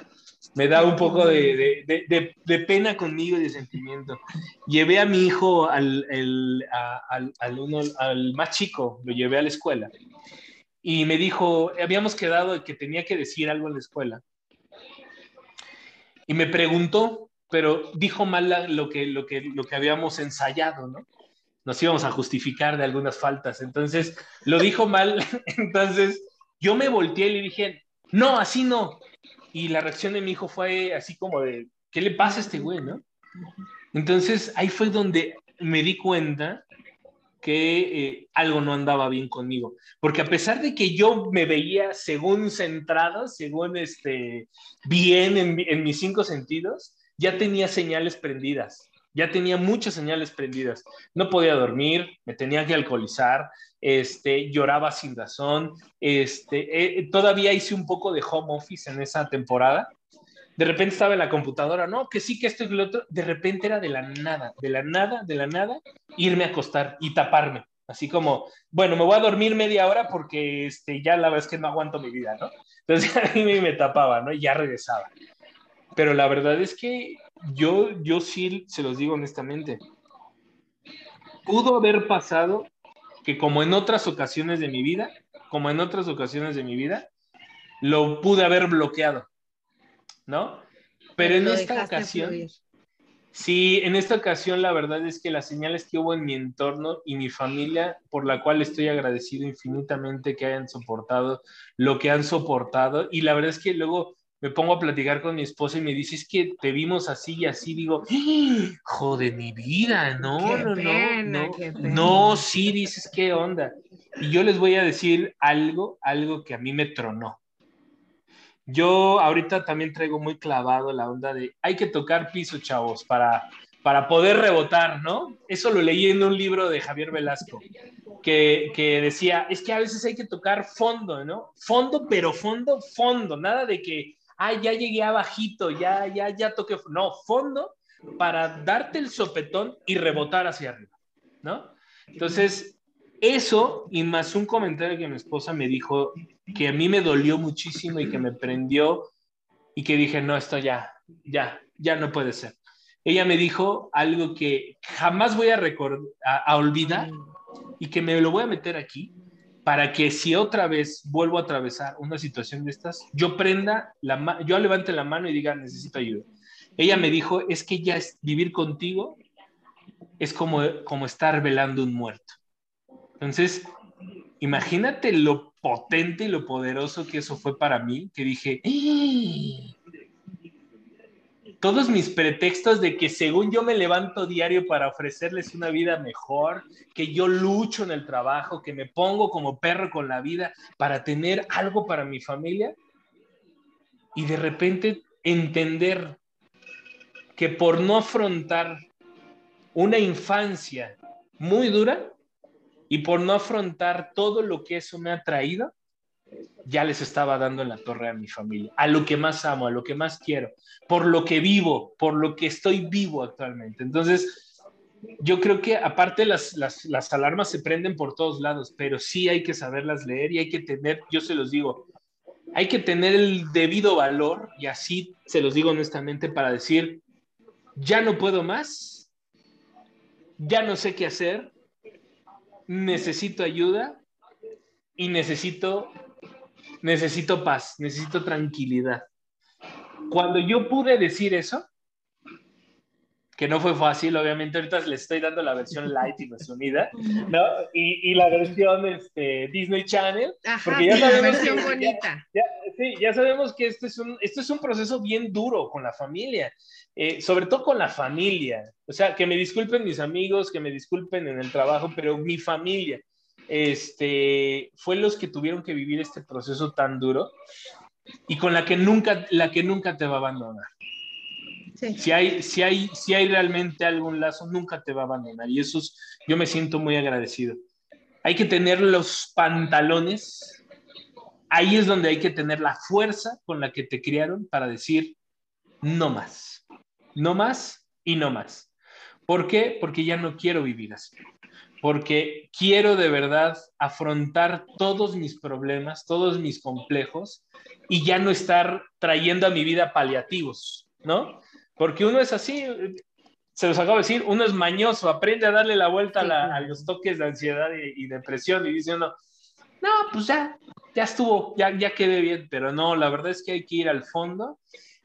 Speaker 6: me da un poco de, de, de, pena conmigo y de sentimiento. Llevé a mi hijo al, al, al, uno, al más chico, lo llevé a la escuela y me dijo, habíamos quedado que tenía que decir algo en la escuela. Y me preguntó, pero dijo mal lo que, lo que, lo que habíamos ensayado, ¿no? Nos íbamos a justificar de algunas faltas. Entonces, lo dijo mal. Entonces, yo me volteé y le dije, no, así no. Y la reacción de mi hijo fue así como de, ¿qué le pasa a este güey, no? Entonces, ahí fue donde me di cuenta que eh, algo no andaba bien conmigo. Porque a pesar de que yo me veía según centrado, según este, bien en, en mis cinco sentidos, ya tenía señales prendidas, ya tenía muchas señales prendidas. No podía dormir, me tenía que alcoholizar, este, lloraba sin razón, este, eh, todavía hice un poco de home office en esa temporada. De repente estaba en la computadora, no, que sí, que esto y lo otro. De repente era de la nada, de la nada, de la nada, irme a acostar y taparme. Así como, bueno, me voy a dormir media hora porque este, ya la verdad es que no aguanto mi vida, ¿no? Entonces a mí me tapaba, ¿no? Y ya regresaba. Pero la verdad es que yo, yo sí se los digo honestamente. Pudo haber pasado que como en otras ocasiones de mi vida, como en otras ocasiones de mi vida, lo pude haber bloqueado, ¿no? Pero en esta ocasión, sí, en esta ocasión la verdad es que las señales que hubo en mi entorno y mi familia, por la cual estoy agradecido infinitamente que hayan soportado lo que han soportado, y la verdad es que luego me pongo a platicar con mi esposa y me dice, es que te vimos así y así, digo, joder, mi vida, no, no, no, no, no, sí, dices, ¿qué onda? Y yo les voy a decir algo, algo que a mí me tronó. Yo ahorita también traigo muy clavado la onda de, hay que tocar piso, chavos, para, para poder rebotar, ¿no? Eso lo leí en un libro de Javier Velasco, que, que decía, es que a veces hay que tocar fondo, ¿no? Fondo, pero fondo, fondo, nada de que ay, ya llegué a bajito, ya, ya, ya toqué, no, fondo para darte el sopetón y rebotar hacia arriba, ¿no? Entonces, eso y más un comentario que mi esposa me dijo que a mí me dolió muchísimo y que me prendió y que dije, no, esto ya, ya, ya no puede ser. Ella me dijo algo que jamás voy a, a, a olvidar y que me lo voy a meter aquí para que si otra vez vuelvo a atravesar una situación de estas, yo prenda la yo levante la mano y diga, necesito ayuda. Ella me dijo, es que ya es, vivir contigo es como, como estar velando un muerto. Entonces, imagínate lo potente y lo poderoso que eso fue para mí, que dije, ¡Ah! Todos mis pretextos de que según yo me levanto diario para ofrecerles una vida mejor, que yo lucho en el trabajo, que me pongo como perro con la vida para tener algo para mi familia, y de repente entender que por no afrontar una infancia muy dura y por no afrontar todo lo que eso me ha traído, ya les estaba dando en la torre a mi familia, a lo que más amo, a lo que más quiero, por lo que vivo, por lo que estoy vivo actualmente. Entonces, yo creo que aparte las, las, alarmas se prenden por todos lados, pero sí hay que saberlas leer y hay que tener, yo se los digo, hay que tener el debido valor y así se los digo honestamente para decir, ya no puedo más, ya no sé qué hacer, necesito ayuda y necesito necesito paz, necesito tranquilidad. Cuando yo pude decir eso, que no fue fácil, obviamente ahorita le estoy dando la versión light y resumida, ¿no? Y, y la versión este, Disney Channel, porque ya sabemos la versión bonita. sí, ya sabemos que este es un, este es un proceso bien duro con la familia, eh, sobre todo con la familia. O sea, que me disculpen mis amigos, que me disculpen en el trabajo, pero mi familia este, fue los que tuvieron que vivir este proceso tan duro y con la que nunca, la que nunca te va a abandonar. Si, hay, si, hay, si hay realmente algún lazo, nunca te va a abandonar. Y eso yo me siento muy agradecido. Hay que tener los pantalones. Ahí es donde hay que tener la fuerza con la que te criaron para decir, no más, no más y no más. ¿Por qué? Porque ya no quiero vivir así porque quiero de verdad afrontar todos mis problemas, todos mis complejos y ya no estar trayendo a mi vida paliativos, ¿no? Porque uno es así, se los acabo de decir, uno es mañoso, aprende a darle la vuelta a, los toques de ansiedad y, depresión y dice uno, no, pues ya, ya estuvo, ya, quedé bien, pero no, la verdad es que hay que ir al fondo.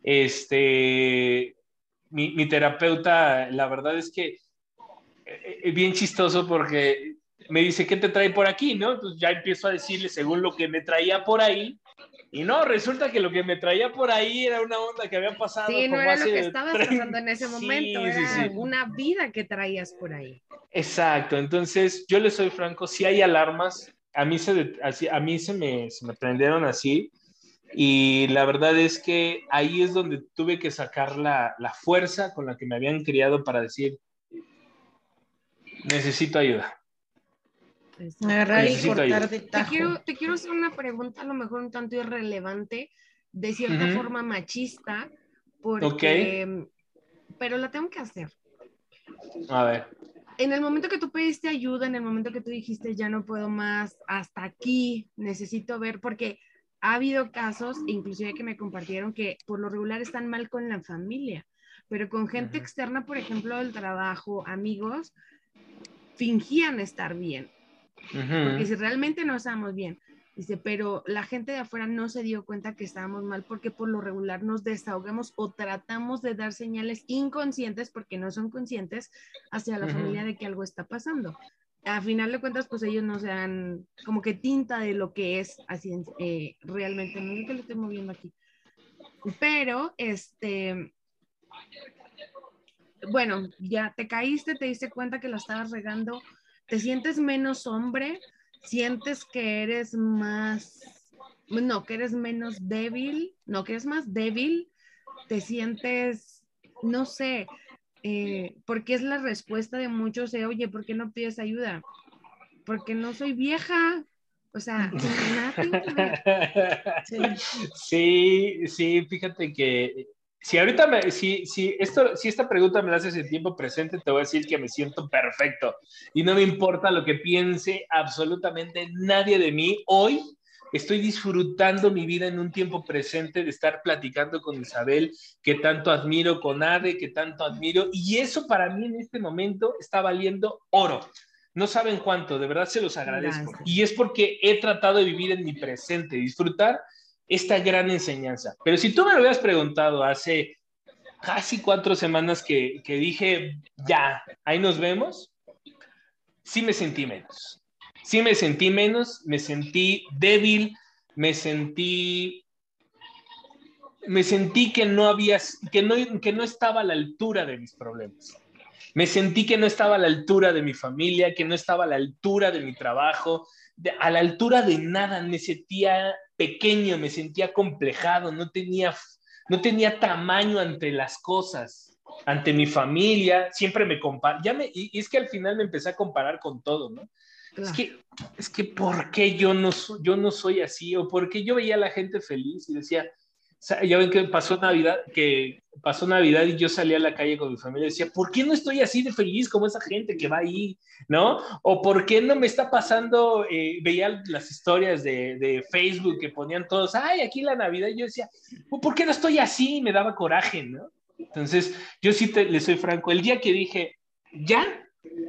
Speaker 6: Este, mi, terapeuta, la verdad es que bien chistoso porque me dice, ¿qué te trae por aquí? ¿no? Entonces ya empiezo a decirle según lo que me traía por ahí. Y no, resulta que lo que me traía por ahí era una onda que había pasado.
Speaker 2: Sí, no era lo que estabas pasando en ese momento, era una vida que traías por ahí.
Speaker 6: Exacto, entonces yo le soy franco, si hay alarmas, a mí se, a mí se, me, se me prendieron así, y la verdad es que ahí es donde tuve que sacar la, la fuerza con la que me habían criado para decir, Necesito ayuda.
Speaker 2: Agarrar y cortar de Te quiero, te quiero hacer una pregunta, a lo mejor un tanto irrelevante, de cierta forma machista, porque, pero la tengo que hacer.
Speaker 6: A ver.
Speaker 2: En el momento que tú pediste ayuda, en el momento que tú dijiste ya no puedo más, hasta aquí necesito ver, porque ha habido casos, inclusive que me compartieron, que por lo regular están mal con la familia, pero con gente externa, por ejemplo, del trabajo, amigos, fingían estar bien. Porque si realmente no estábamos bien, dice, pero la gente de afuera no se dio cuenta que estábamos mal porque por lo regular nos desahogamos o tratamos de dar señales inconscientes porque no son conscientes hacia la familia de que algo está pasando. A final de cuentas, pues ellos no se dan como que tinta de lo que es así eh, realmente. No sé que lo estoy moviendo aquí. Pero, este, bueno, ya te caíste, te diste cuenta que la estabas regando, te sientes menos hombre, sientes que eres más, no, que eres menos débil, no, que eres más débil, te sientes, no sé, eh, porque es la respuesta de muchos de, oye, ¿por qué no pides ayuda? Porque no soy vieja, o sea,
Speaker 6: sí, sí, fíjate que si ahorita me, si, si, esto, si esta pregunta me la haces en tiempo presente, te voy a decir que me siento perfecto y no me importa lo que piense absolutamente nadie de mí. Hoy estoy disfrutando mi vida en un tiempo presente de estar platicando con Isabel, que tanto admiro, con Ade, que tanto admiro, y eso para mí en este momento está valiendo oro. No saben cuánto, de verdad se los agradezco. Y es porque he tratado de vivir en mi presente, disfrutar esta gran enseñanza. Pero si tú me lo hubieras preguntado hace casi cuatro semanas que, dije, ya, ahí nos vemos, sí me sentí menos. Sí me sentí menos, me sentí débil, me sentí me sentí que no había que no que no estaba a la altura de mis problemas. Me sentí que no estaba a la altura de mi familia, que no estaba a la altura de mi trabajo, a la altura de nada, me sentía pequeño, me sentía complejado, no tenía, no tenía tamaño ante las cosas, ante mi familia, siempre me ya me, y, es que al final me empecé a comparar con todo, ¿no? Es que, es que, ¿por qué yo no, yo no soy así? O por qué yo veía a la gente feliz y decía, ya ven que pasó Navidad, que pasó Navidad y yo salí a la calle con mi familia y decía, ¿por qué no estoy así de feliz como esa gente que va ahí? ¿No? O ¿por qué no me está pasando? Eh, veía las historias de, de, Facebook que ponían todos, ay, aquí la Navidad. Y yo decía, ¿por qué no estoy así? Me daba coraje, ¿no? Entonces, yo sí te, le soy franco, el día que dije, ya,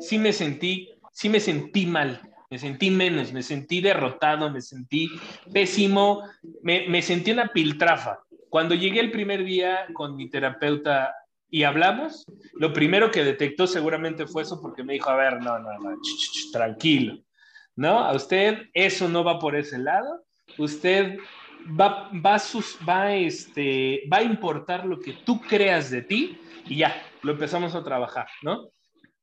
Speaker 6: sí me sentí, sí me sentí mal, me sentí menos, me sentí derrotado, me sentí pésimo, me, me, sentí una piltrafa. Cuando llegué el primer día con mi terapeuta y hablamos, lo primero que detectó seguramente fue eso porque me dijo, a ver, no, no, no, tranquilo, ¿no? A usted eso no va por ese lado, usted va, va, sus, va, este, va a importar lo que tú creas de ti y ya, lo empezamos a trabajar, ¿no?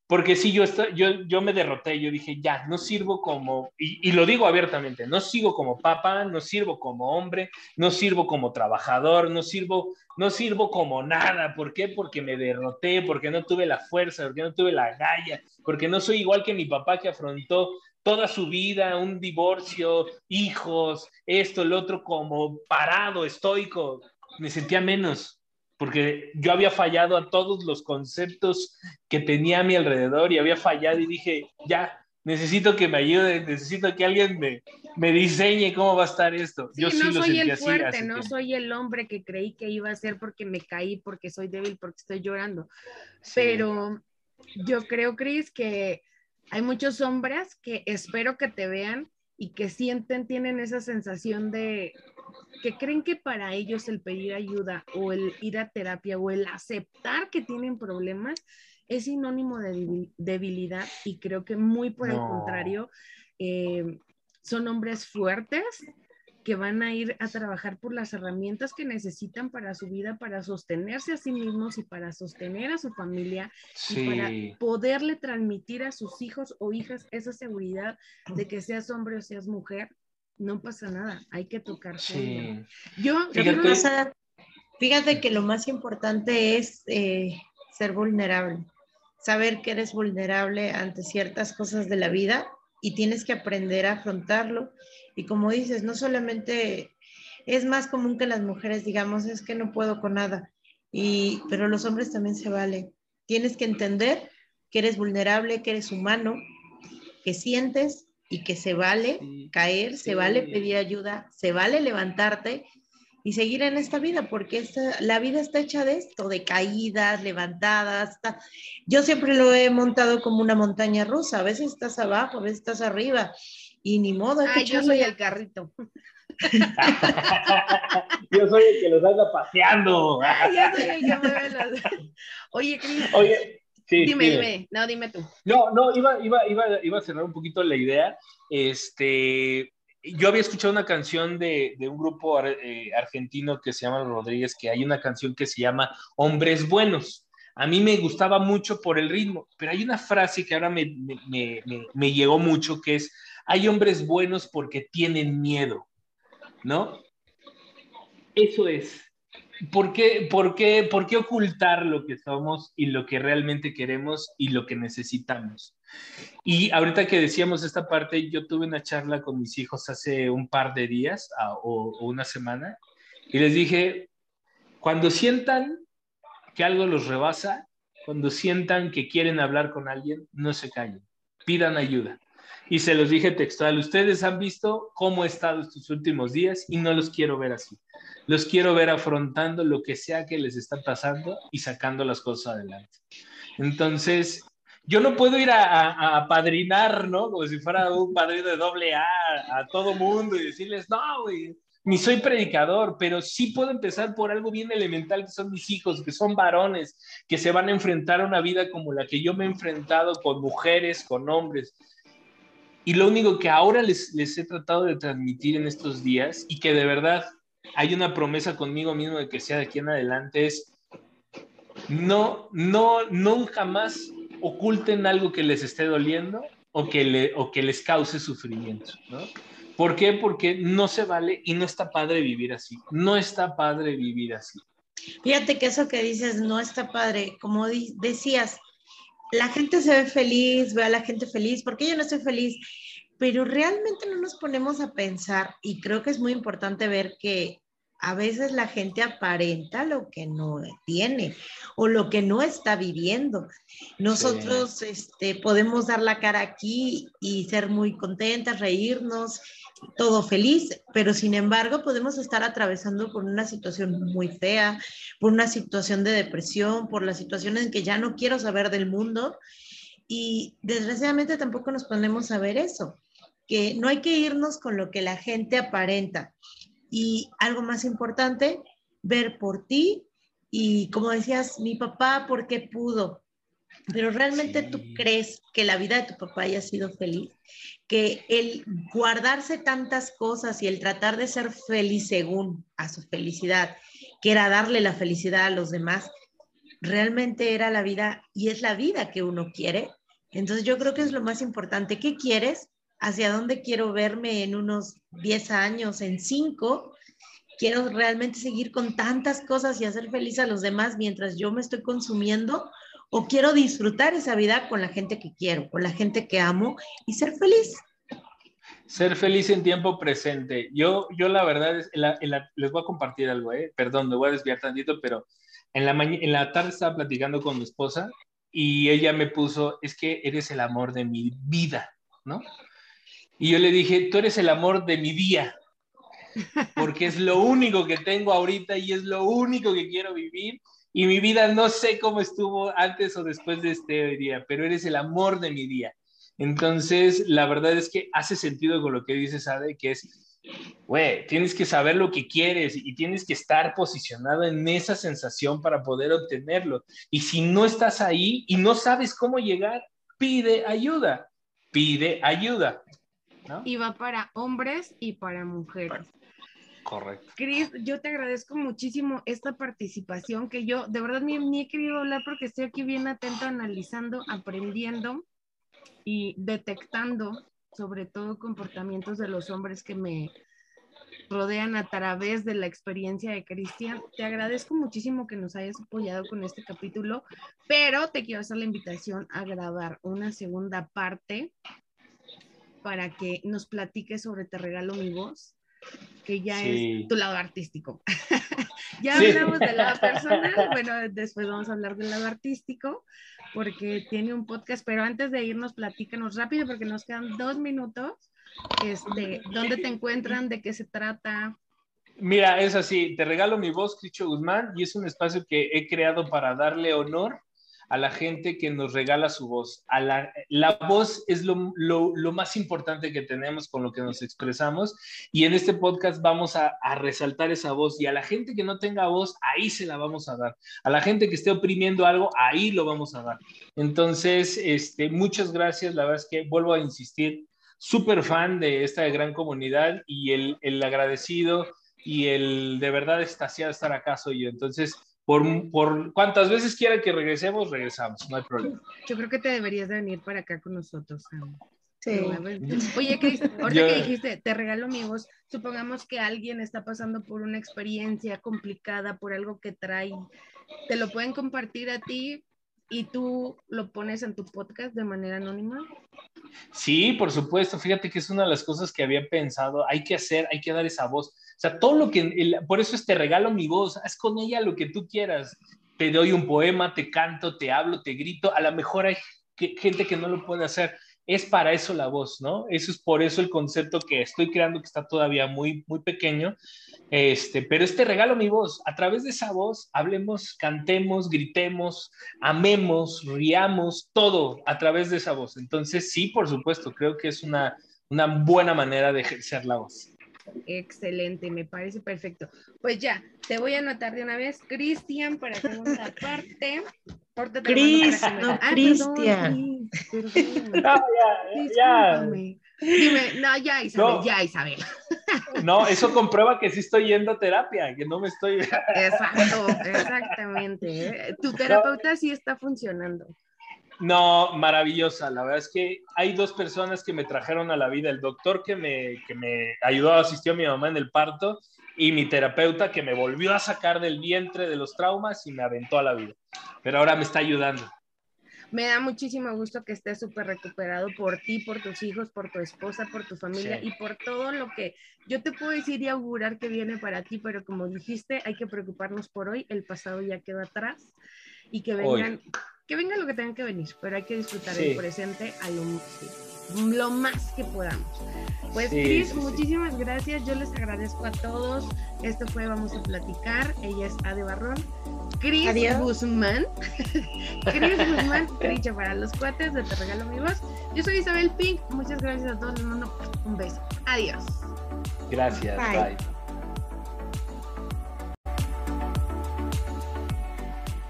Speaker 6: Porque si yo, yo, yo me derroté, yo dije, ya, no sirvo como, y, lo digo abiertamente, no sigo como papá, no sirvo como hombre, no sirvo como trabajador, no sirvo, no sirvo como nada. ¿Por qué? Porque me derroté, porque no tuve la fuerza, porque no tuve la galla, porque no soy igual que mi papá que afrontó toda su vida, un divorcio, hijos, esto, el otro, como parado, estoico. Me sentía menos, porque yo había fallado a todos los conceptos que tenía a mi alrededor y había fallado y dije, ya, necesito que me ayude, necesito que alguien me, me diseñe cómo va a estar esto.
Speaker 2: Yo sí no soy el fuerte, no soy el hombre que creí que iba a ser porque me caí, porque soy débil, porque estoy llorando. Pero yo creo, Cris, que hay muchos hombres que espero que te vean y que sienten, tienen esa sensación de que creen que para ellos el pedir ayuda o el ir a terapia o el aceptar que tienen problemas es sinónimo de debilidad y creo que muy por el contrario, eh, son hombres fuertes que van a ir a trabajar por las herramientas que necesitan para su vida, para sostenerse a sí mismos y para sostener a su familia y para poderle transmitir a sus hijos o hijas esa seguridad de que seas hombre o seas mujer, no pasa nada, hay que tocar. Sí. Yo,
Speaker 3: fíjate, fíjate que lo más importante es eh, ser vulnerable saber que eres vulnerable ante ciertas cosas de la vida y tienes que aprender a afrontarlo. Y como dices, no solamente es más común que las mujeres digamos, es que no puedo con nada, y, pero los hombres también se vale. Tienes que entender que eres vulnerable, que eres humano, que sientes y que se vale caer, se vale pedir ayuda, se vale levantarte y seguir en esta vida, porque esta, la vida está hecha de esto, de caídas, levantadas. Yo siempre lo he montado como una montaña rusa, a veces estás abajo, a veces estás arriba, y ni modo.
Speaker 2: Ah, yo soy el carrito.
Speaker 6: yo soy el que los anda paseando.
Speaker 2: yo soy el que los... Oye, Cris. Oye, dime, dime, no, dime tú.
Speaker 6: No, no, iba, iba, iba, iba a cerrar un poquito la idea. Este, yo había escuchado una canción de, un grupo eh, argentino que se llama Rodríguez, que hay una canción que se llama Hombres Buenos. A mí me gustaba mucho por el ritmo, pero hay una frase que ahora me, me llegó mucho, que es, hay hombres buenos porque tienen miedo, ¿no? Eso es. ¿Por qué, por, qué, ¿Por qué ocultar lo que somos y lo que realmente queremos y lo que necesitamos? Y ahorita que decíamos esta parte, yo tuve una charla con mis hijos hace un par de días o, una semana y les dije, cuando sientan que algo los rebasa, cuando sientan que quieren hablar con alguien, no se callen, pidan ayuda. Y se los dije textual, ustedes han visto cómo he estado estos últimos días y no los quiero ver así. Los quiero ver afrontando lo que sea que les está pasando y sacando las cosas adelante. Entonces, yo no puedo ir a, apadrinar, ¿no? Como si fuera un padrino de doble A a todo mundo y decirles, no, güey, ni soy predicador, pero sí puedo empezar por algo bien elemental que son mis hijos, que son varones, que se van a enfrentar a una vida como la que yo me he enfrentado con mujeres, con hombres. Y lo único que ahora les, les he tratado de transmitir en estos días y que de verdad hay una promesa conmigo mismo de que sea de aquí en adelante es no, no, nunca más oculten algo que les esté doliendo o que, le, o que les cause sufrimiento, ¿no? ¿Por qué? Porque no se vale y no está padre vivir así. No está padre vivir así.
Speaker 3: Fíjate que eso que dices no está padre. Como decías, la gente se ve feliz, ve a la gente feliz, porque yo no estoy feliz, pero realmente no nos ponemos a pensar y creo que es muy importante ver que a veces la gente aparenta lo que no tiene o lo que no está viviendo. Nosotros este, podemos dar la cara aquí y ser muy contentas, reírnos, todo feliz, pero sin embargo podemos estar atravesando por una situación muy fea, por una situación de depresión, por la situación en que ya no quiero saber del mundo y desgraciadamente tampoco nos ponemos a ver eso, que no hay que irnos con lo que la gente aparenta y algo más importante, ver por ti y como decías, mi papá, ¿por qué pudo? Pero realmente tú crees que la vida de tu papá haya sido feliz, que el guardarse tantas cosas y el tratar de ser feliz según a su felicidad, que era darle la felicidad a los demás, realmente era la vida y es la vida que uno quiere. Entonces yo creo que es lo más importante. ¿Qué quieres? hacia dónde quiero verme en unos 10 años, en 5. Quiero realmente seguir con tantas cosas y hacer feliz a los demás mientras yo me estoy consumiendo o quiero disfrutar esa vida con la gente que quiero, con la gente que amo y ser feliz.
Speaker 6: Ser feliz en tiempo presente. Yo, yo la verdad, es, les voy a compartir algo, ¿eh? perdón, me voy a desviar tantito, pero en la, en la tarde estaba platicando con mi esposa y ella me puso, es que eres el amor de mi vida ¿no? Y yo le dije, tú eres el amor de mi día, porque es lo único que tengo ahorita y es lo único que quiero vivir. Y mi vida no sé cómo estuvo antes o después de este día, pero eres el amor de mi día. Entonces, la verdad es que hace sentido con lo que dices, Ade, que es, güey, tienes que saber lo que quieres y tienes que estar posicionado en esa sensación para poder obtenerlo. Y si no estás ahí y no sabes cómo llegar, pide ayuda, pide ayuda.
Speaker 2: Y va para hombres y para mujeres.
Speaker 6: Correcto.
Speaker 2: Cris, yo te agradezco muchísimo esta participación que yo de verdad ni, he querido hablar porque estoy aquí bien atento, analizando, aprendiendo y detectando sobre todo comportamientos de los hombres que me rodean a través de la experiencia de Cristian. Te agradezco muchísimo que nos hayas apoyado con este capítulo, pero te quiero hacer la invitación a grabar una segunda parte para que nos platiques sobre Te Regalo Mi Voz, que ya es tu lado artístico. ya hablamos del lado personal, bueno, después vamos a hablar del lado artístico, porque tiene un podcast, pero antes de irnos, platícanos rápido, porque nos quedan dos minutos. Este, ¿Dónde te encuentran? ¿De qué se trata?
Speaker 6: Mira, es así, te regalo mi voz, Cricho Guzmán, y es un espacio que he creado para darle honor a la gente que nos regala su voz. A la, la voz es lo, lo, lo, más importante que tenemos con lo que nos expresamos y en este podcast vamos a, a, resaltar esa voz y a la gente que no tenga voz, ahí se la vamos a dar. A la gente que esté oprimiendo algo, ahí lo vamos a dar. Entonces, este, muchas gracias. La verdad es que vuelvo a insistir, súper fan de esta gran comunidad y el, el agradecido y el de verdad estaciado estar acá soy yo. Entonces, por, por cuantas veces quiera que regresemos, regresamos, no hay problema.
Speaker 2: Yo creo que te deberías de venir para acá con nosotros. Sí. Oye, Cris, ahorita que dijiste, te regalo mi voz, supongamos que alguien está pasando por una experiencia complicada, por algo que trae, ¿te lo pueden compartir a ti y tú lo pones en tu podcast de manera anónima?
Speaker 6: Sí, por supuesto. Fíjate que es una de las cosas que había pensado. Hay que hacer, hay que dar esa voz. O sea, todo lo que, por eso es te regalo mi voz, haz con ella lo que tú quieras. Te doy un poema, te canto, te hablo, te grito. A lo mejor hay gente que no lo puede hacer. Es para eso la voz, ¿no? Eso es por eso el concepto que estoy creando, que está todavía muy, muy pequeño. Este, pero este regalo mi voz. A través de esa voz, hablemos, cantemos, gritemos, amemos, riamos, todo a través de esa voz. Entonces, sí, por supuesto, creo que es una, una buena manera de ejercer la voz.
Speaker 2: Excelente, me parece perfecto. Pues ya, te voy a anotar de una vez, Cristian, para segunda parte.
Speaker 3: Cris, no, Cristian.
Speaker 6: No, ya, ya.
Speaker 2: Dime, no, ya Isabel, ya Isabel.
Speaker 6: No, eso comprueba que sí estoy yendo a terapia, que no me estoy...
Speaker 2: Exacto, exactamente. ¿eh? Tu terapeuta sí está funcionando.
Speaker 6: No, maravillosa. La verdad es que hay dos personas que me trajeron a la vida. El doctor que me, que me ayudó, asistió a mi mamá en el parto y mi terapeuta que me volvió a sacar del vientre de los traumas y me aventó a la vida. Pero ahora me está ayudando.
Speaker 2: Me da muchísimo gusto que estés súper recuperado por ti, por tus hijos, por tu esposa, por tu familia y por todo lo que yo te puedo decir y augurar que viene para ti, pero como dijiste, hay que preocuparnos por hoy, el pasado ya quedó atrás y que vengan que venga lo que tenga que venir, pero hay que disfrutar el presente a lo, más que podamos. Pues Cris, muchísimas gracias, yo les agradezco a todos. Esto fue Vamos a Platicar, ella es Ade Barrón. Cris Guzmán. Cris Guzmán, dicho para los cuates de Te Regalo Mi Voz. Yo soy Isabel Pink, muchas gracias a todos, les mando un beso. Adiós.
Speaker 6: Gracias, bye.